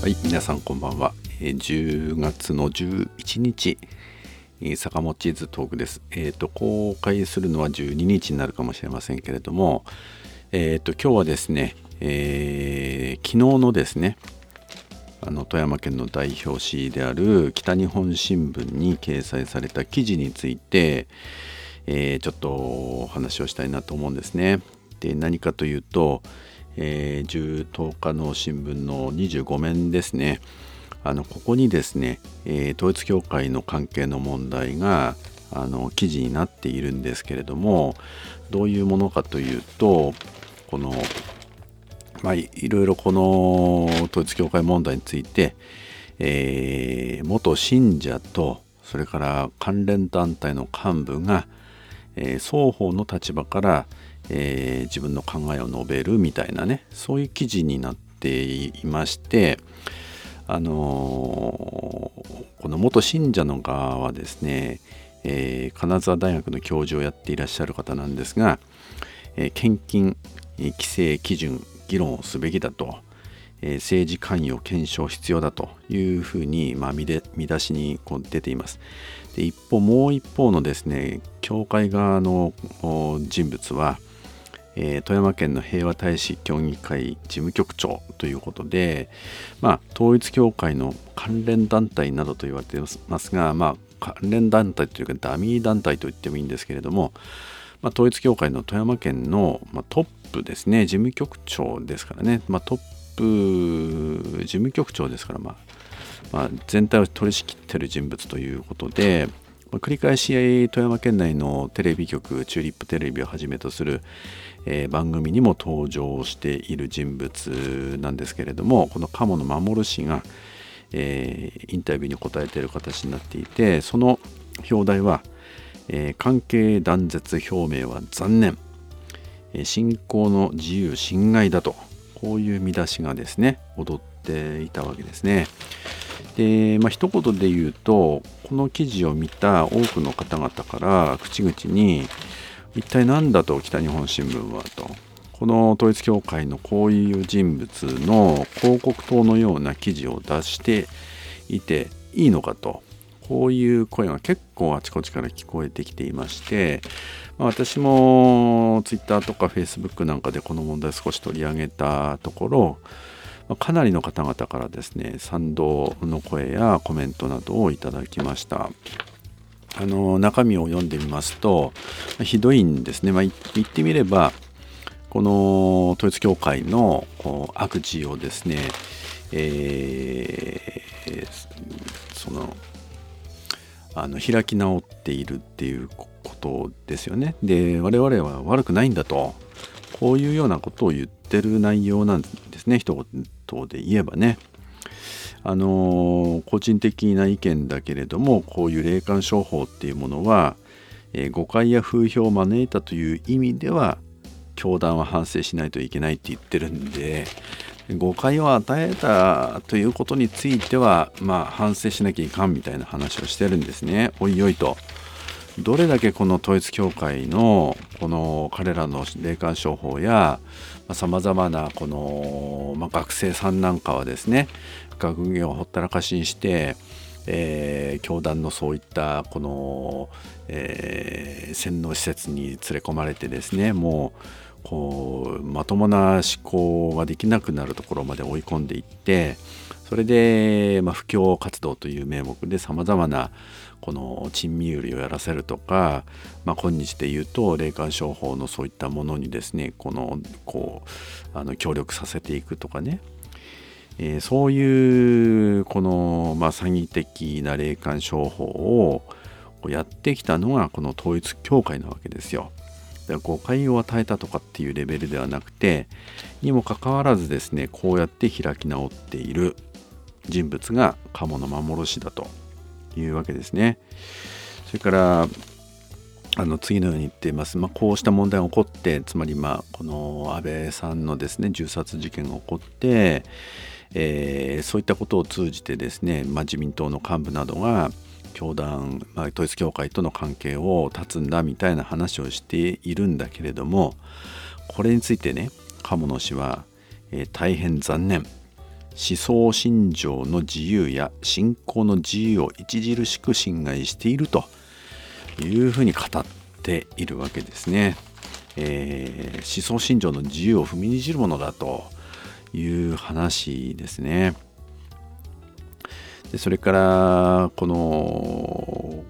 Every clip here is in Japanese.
はい、皆さんこんばんは。えー10月の11日、えー坂本地図トークです。えっ、と、公開するのは12日になるかもしれませんけれども、えっ、と、今日はですね、えー昨日のですね、あの富山県の代表紙である北日本新聞に掲載された記事について、えーちょっとお話をしたいなと思うんですね。で何かというと、えー10日の新聞の25面ですね。あのここにですね、えー統一教会の関係の問題があの記事になっているんですけれどもどういうものかというとこのまあ、いいろいろこの統一教会問題について、えー元信者とそれから関連団体の幹部が、えー双方の立場から、えー自分の考えを述べるみたいなねそういう記事になっていましてあのーこの元信者の側はですね、えー金沢大学の教授をやっていらっしゃる方なんですが、えー献金え規制基準議論をすべきだと、えー政治関与検証必要だというふうに、まあ、見で見出しにこう出ています。で一方もう一方のですね教会側の人物は、えー富山県の平和大使協議会事務局長ということで、まあ、統一教会の関連団体などと言われていますが、まあ、関連団体というかダミー団体と言ってもいいんですけれども、まあ、統一教会の富山県の、まあ、トップですね事務局長ですからね、まあ、トップ事務局長ですから、まあまあ、全体を取り仕切ってる人物ということで、繰り返し富山県内のテレビ局チューリップテレビをはじめとする、えー番組にも登場している人物なんですけれどもこの鴨野守氏が、えーインタビューに答えている形になっていてその表題は、えー関係断絶表明は残念えー信仰の自由侵害だとこういう見出しがですね踊ってていたわけですね。で、まあ一言で言うとこの記事を見た多くの方々から口々に一体何だと北日本新聞はとこの統一教会のこういう人物の広告塔のような記事を出していていいのかとこういう声が結構あちこちから聞こえてきていまして、私も Twitter とか Facebook なんかでこの問題少し取り上げたところかなりの方々からですね賛同の声やコメントなどをいただきました。あの中身を読んでみますとまあひどいんですね、まあ、言ってみればこの統一教会のこう悪事をですね、えーそのあの開き直っているっていうことですよね。で我々は悪くないんだとこういうようなことを言ってる内容なんですね一言で言えばね。あの個人的な意見だけれどもこういう霊感商法っていうものは、えー誤解や風評を招いたという意味では教団は反省しないといけないって言ってるんで誤解を与えたということについてはまあ反省しなきゃいかんみたいな話をしてるんですねおいおいと。どれだけこの統一教会のこの彼らの霊感商法やさまざ、まなこの、まあ、学生さんなんかはですね学芸をほったらかしにして、えー教団のそういったこの、えー洗脳施設に連れ込まれてですねもうこうまともな思考ができなくなるところまで追い込んでいってそれで、まあ、布教活動という名目でさまざまなこの珍味売りをやらせるとか、まあ、今日で言うと霊感商法のそういったものにですねこのこうあの協力させていくとかね、えーそういうこの、まあ、詐欺的な霊感商法をやってきたのがこの統一教会なわけですよ。誤解を与えたとかっていうレベルではなくてにもかかわらずですねこうやって開き直っている人物が鴨の幻だというわけですね。それからあの次のように言っています、まあ、こうした問題が起こってつまりまあこの安倍さんのですね銃殺事件が起こって、えーそういったことを通じてですね、まあ、自民党の幹部などが教団、まあ、統一教会との関係を断つんだみたいな話をしているんだけれどもこれについてね鴨野氏は、えー大変残念思想信条の自由や信仰の自由を著しく侵害しているというふうに語っているわけですね。えー、思想信条の自由を踏みにじるものだという話ですね。でそれからこの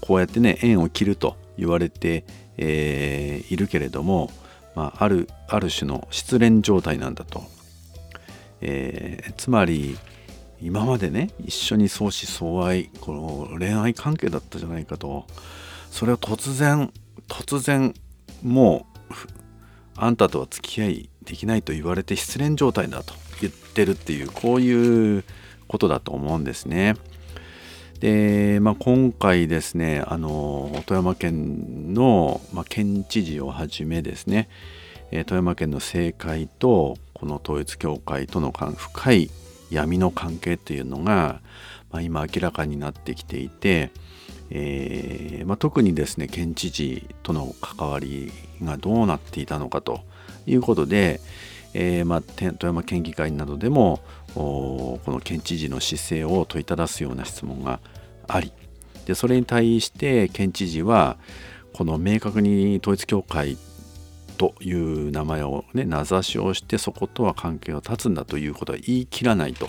こうやってね縁を切ると言われて、えー、いるけれども、まあ、あるある種の失恋状態なんだと、えー、つまり今までね一緒に相思相愛この恋愛関係だったじゃないかと。それを突然突然もうあんたとは付き合いできないと言われて失恋状態だと言ってるっていうこういうことだと思うんですね。で、まあ、今回ですねあの富山県の、まあ、県知事をはじめですね富山県の政界とこの統一教会との深い闇の関係っていうのが、まあ、今明らかになってきていて、えーまあ、特にですね県知事との関わりがどうなっていたのかということで、えーまあ、富山県議会などでもこの県知事の姿勢を問いただすような質問があり。でそれに対して県知事はこの明確に統一教会という名前をね名指しをしてそことは関係を断つんだということは言い切らないと。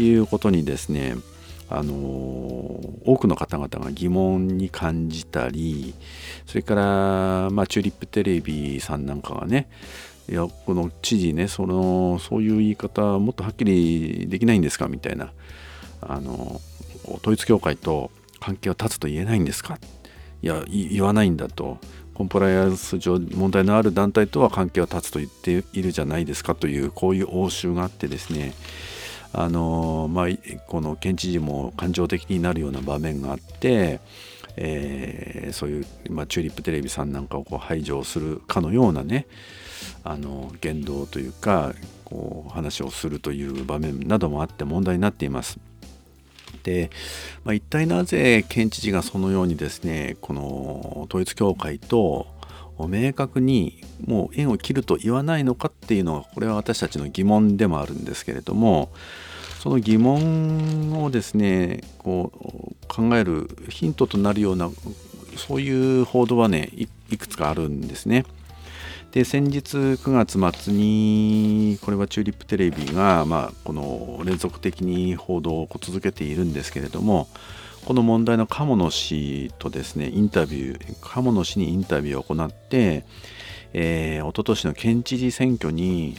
いうことにですねあの多くの方々が疑問に感じたりそれから、まあ、チューリップテレビさんなんかがねいやこの知事ねそのそういう言い方もっとはっきりできないんですかみたいなあの統一教会と関係を断つと言えないんですか？いや言わないんだと。コンプライアンス上問題のある団体とは関係を断つと言っているじゃないですか？というこういう応酬があってですね。あのまあ、この県知事も感情的になるような場面があって、えー、そういう、まあ、チューリップテレビさんなんかをこう排除するかのようなねあの言動というかこう話をするという場面などもあって問題になっています。で、まあ、一体なぜ県知事がそのようにですねこの統一教会と明確にもう縁を切ると言わないのかっていうのはこれは私たちの疑問でもあるんですけれどもその疑問をですねこう考えるヒントとなるようなそういう報道はねいくつかあるんですね。で先日9月末にこれはチューリップテレビが、まあ、この連続的に報道を続けているんですけれどもこの問題の鴨野氏とですねインタビュー鴨野氏にインタビューを行って、えー、一昨年の県知事選挙に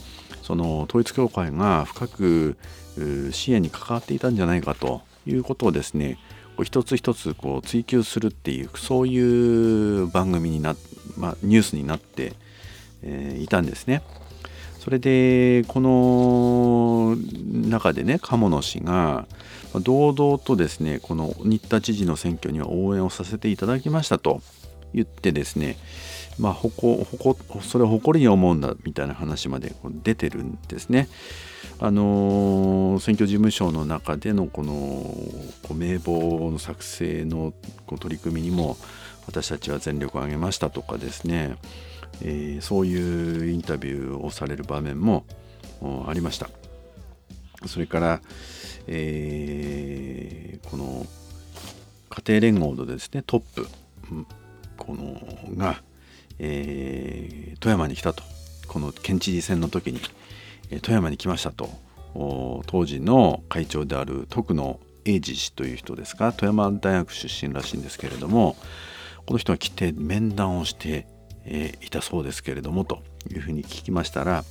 その統一教会が深く支援に関わっていたんじゃないかということをですね一つ一つこう追求するっていうそういう番組にな、まあ、ニュースになってえー、いたんですね。それでこの中でね鴨野氏が堂々とですねこの新田知事の選挙には応援をさせていただきましたと言ってですねまあほこほこそれを誇りに思うんだみたいな話まで出てるんですね。あの選挙事務所の中でのこのこ名簿の作成のこう取り組みにも私たちは全力を挙げましたとかですねえー、そういうインタビューをされる場面もありましたそれから、えー、この家庭連合のですねトップこのが、えー、富山に来たと。この県知事選の時に、え富山に来ましたと。当時の会長である徳野英二氏という人ですが富山大学出身らしいんですけれどもこの人が来て面談をしてえいたそうですけれどもというふうに聞きましたら、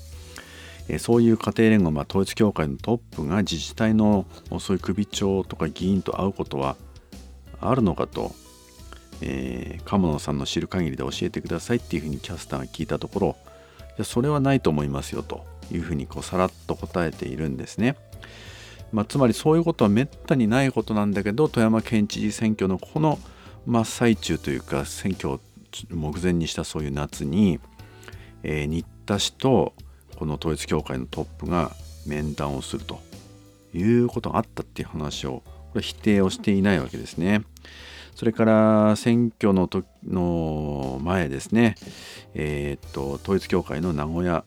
そういう家庭連合、まあ、統一教会のトップが自治体のそういう首長とか議員と会うことはあるのかと、えー、鴨野さんの知る限りで教えてくださいっていうふうにキャスターが聞いたところいやそれはないと思いますよというふうにこうさらっと答えているんですね。まあ、つまりそういうことはめったにないことなんだけど富山県知事選挙のこの真っ最中というか選挙を目前にしたそういう夏に、えー、新田氏とこの統一教会のトップが面談をするということがあったっていう話をこれ否定をしていないわけですね。それから選挙の時の前ですね、えー、っと統一教会の名古屋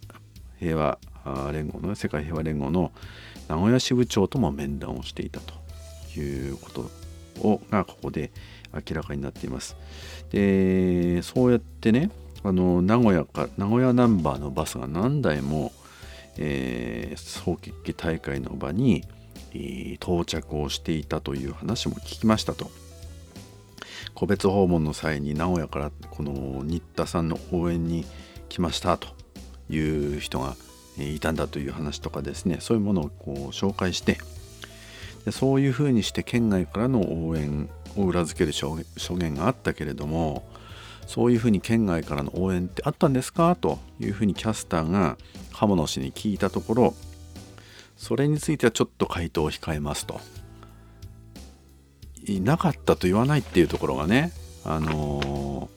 平和連合の世界平和連合の名古屋支部長とも面談をしていたということをがここで明らかになっています。でそうやってねあの名古屋か名古屋ナンバーのバスが何台も、えー、総決起大会の場に、えー、到着をしていたという話も聞きましたと。個別訪問の際に名古屋からこの新田さんの応援に来ましたという人がいたんだという話とかですね。そういうものをこう紹介してでそういうふうにして県外からの応援を裏付ける証言があったけれどもそういうふうに県外からの応援ってあったんですかというふうにキャスターが鴨野氏に聞いたところそれについてはちょっと回答を控えますと。なかったと言わないっていうところがねあの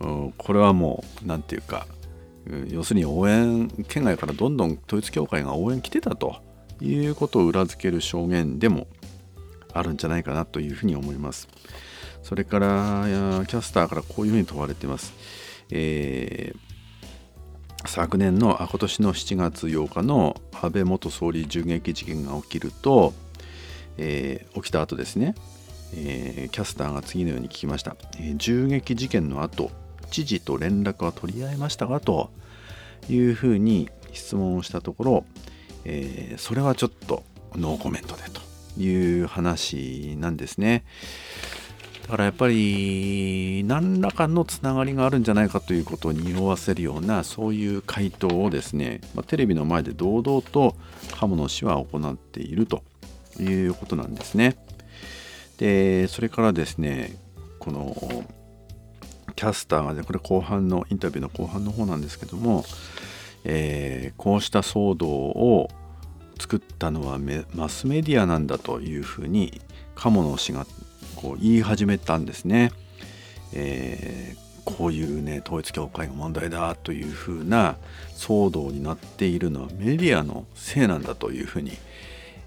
ー、これはもう何て言うか要するに応援県外からどんどん統一教会が応援来てたということを裏付ける証言でもあるんじゃないかなというふうに思います。それからキャスターからこういうふうに問われています。えー、昨年のあ今年の7月8日の安倍元総理銃撃事件が起きると、えー、起きた後ですね、えー、キャスターが次のように聞きました、え銃撃事件の後知事と連絡は取り合いましたがというふうに質問をしたところ、えー、それはちょっとノーコメントでという話なんですね。だからやっぱり何らかのつながりがあるんじゃないかということを匂わせるようなそういう回答をですね、まあ、テレビの前で堂々と鴨野氏は行っているということなんですね。でそれからですねこのキャスターがねこれ後半のインタビューの後半の方なんですけども、えー、こうした騒動を作ったのはマスメディアなんだというふうに鴨野氏がこう言い始めたんですね。えー、こういうね統一教会が問題だというふうな騒動になっているのはメディアのせいなんだというふうに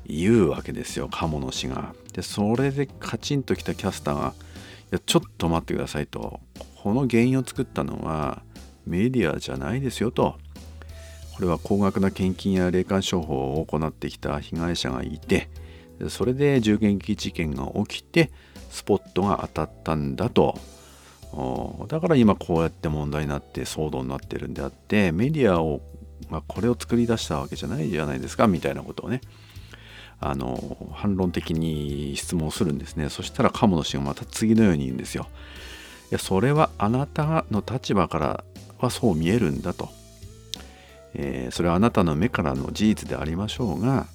言うわけですよ鴨野氏が。でそれでカチンときたキャスターが「いやちょっと待ってください」と。この原因を作ったのはメディアじゃないですよと。これは高額な献金や霊感商法を行ってきた被害者がいてそれで銃撃事件が起きてスポットが当たったんだと。だから今こうやって問題になって騒動になってるんであってメディアを、まあ、これを作り出したわけじゃないじゃないですかみたいなことをね。あの反論的に質問するんですね。そしたら鴨野氏がまた次のように言うんですよ。いやそれはあなたの立場からはそう見えるんだと、えー、それはあなたの目からの事実でありましょうが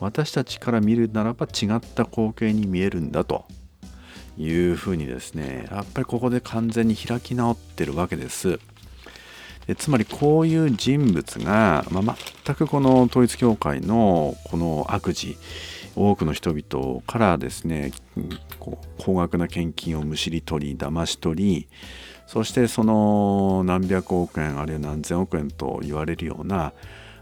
私たちから見るならば違った光景に見えるんだと。いうふうにですねやっぱりここで完全に開き直ってるわけです。つまりこういう人物が、まあ、全くこの統一教会のこの悪事多くの人々からですねこう高額な献金をむしり取り騙し取りそしてその何百億円あるいは何千億円と言われるような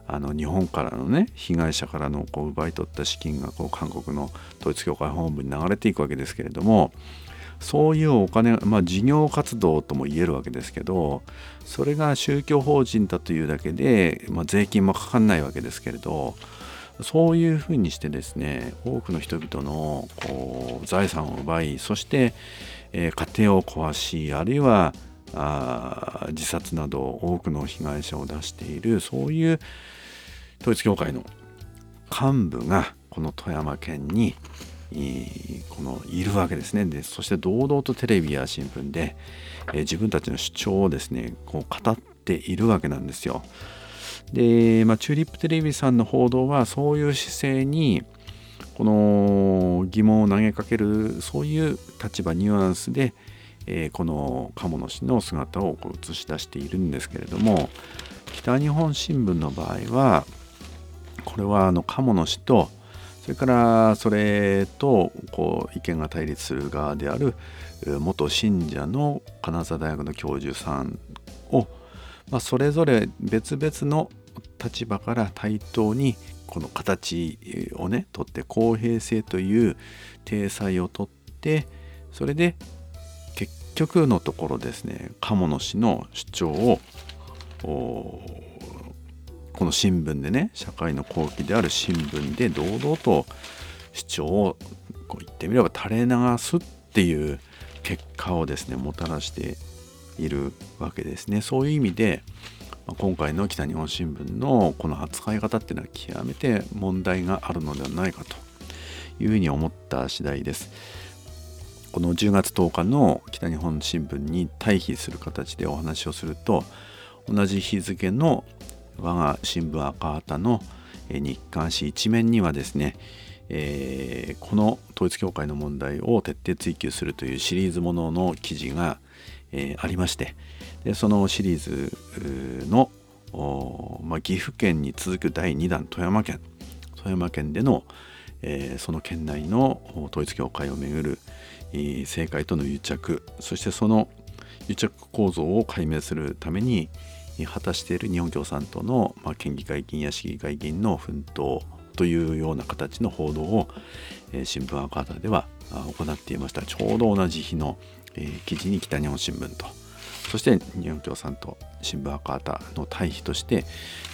あの日本からのね被害者からのこう奪い取った資金がこう韓国の統一教会本部に流れていくわけですけれどもそういうお金、まあ、事業活動とも言えるわけですけどそれが宗教法人だというだけで、まあ、税金もかかんないわけですけれどそういうふうにしてですね多くの人々のこう財産を奪いそして、えー、家庭を壊しあるいはあ自殺など多くの被害者を出しているそういう統一教会の幹部がこの富山県にこのいるわけですねでそして堂々とテレビや新聞で、え、自分たちの主張をですねこう語っているわけなんですよ。で、まあ、チューリップテレビさんの報道はそういう姿勢にこの疑問を投げかけるそういう立場ニュアンスで、えー、この鴨野氏の姿をこう映し出しているんですけれども北日本新聞の場合はこれはあの鴨野氏とそれからそれとこう意見が対立する側である元信者の金沢大学の教授さんをまあ、それぞれ別々の立場から対等にこの形をね取って公平性という体裁をとってそれで結局のところですね鴨野氏の主張をこの新聞でね社会の後期である新聞で堂々と主張をこう言ってみれば垂れ流すっていう結果をですねもたらしているわけですね。そういう意味で今回の北日本新聞のこの扱い方っていうのは極めて問題があるのではないかというふうに思った次第です。この10月10日の北日本新聞に対比する形でお話をすると同じ日付の我が新聞赤旗の日刊紙一面にはですね、えー、この統一教会の問題を徹底追及するというシリーズものの記事が、えー、ありましてでそのシリーズの、まあ、岐阜県に続く第2弾富山県富山県での、えー、その県内の統一教会をめぐる、えー、政界との癒着そしてその癒着構造を解明するために果たしている日本共産党の、まあ、県議会議員や市議会議員の奮闘というような形の報道を、えー、新聞赤旗では行っていましたちょうど同じ日の、えー、記事に北日本新聞とそして日本共産党新聞赤旗の対比として、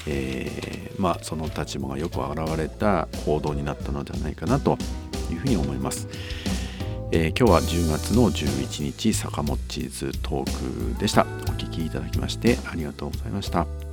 えー、まあ、その立場がよく表れた報道になったのではないかなというふうに思います。え、今日は10月の11日坂本チーズトークでした。お聴きいただきましてありがとうございました。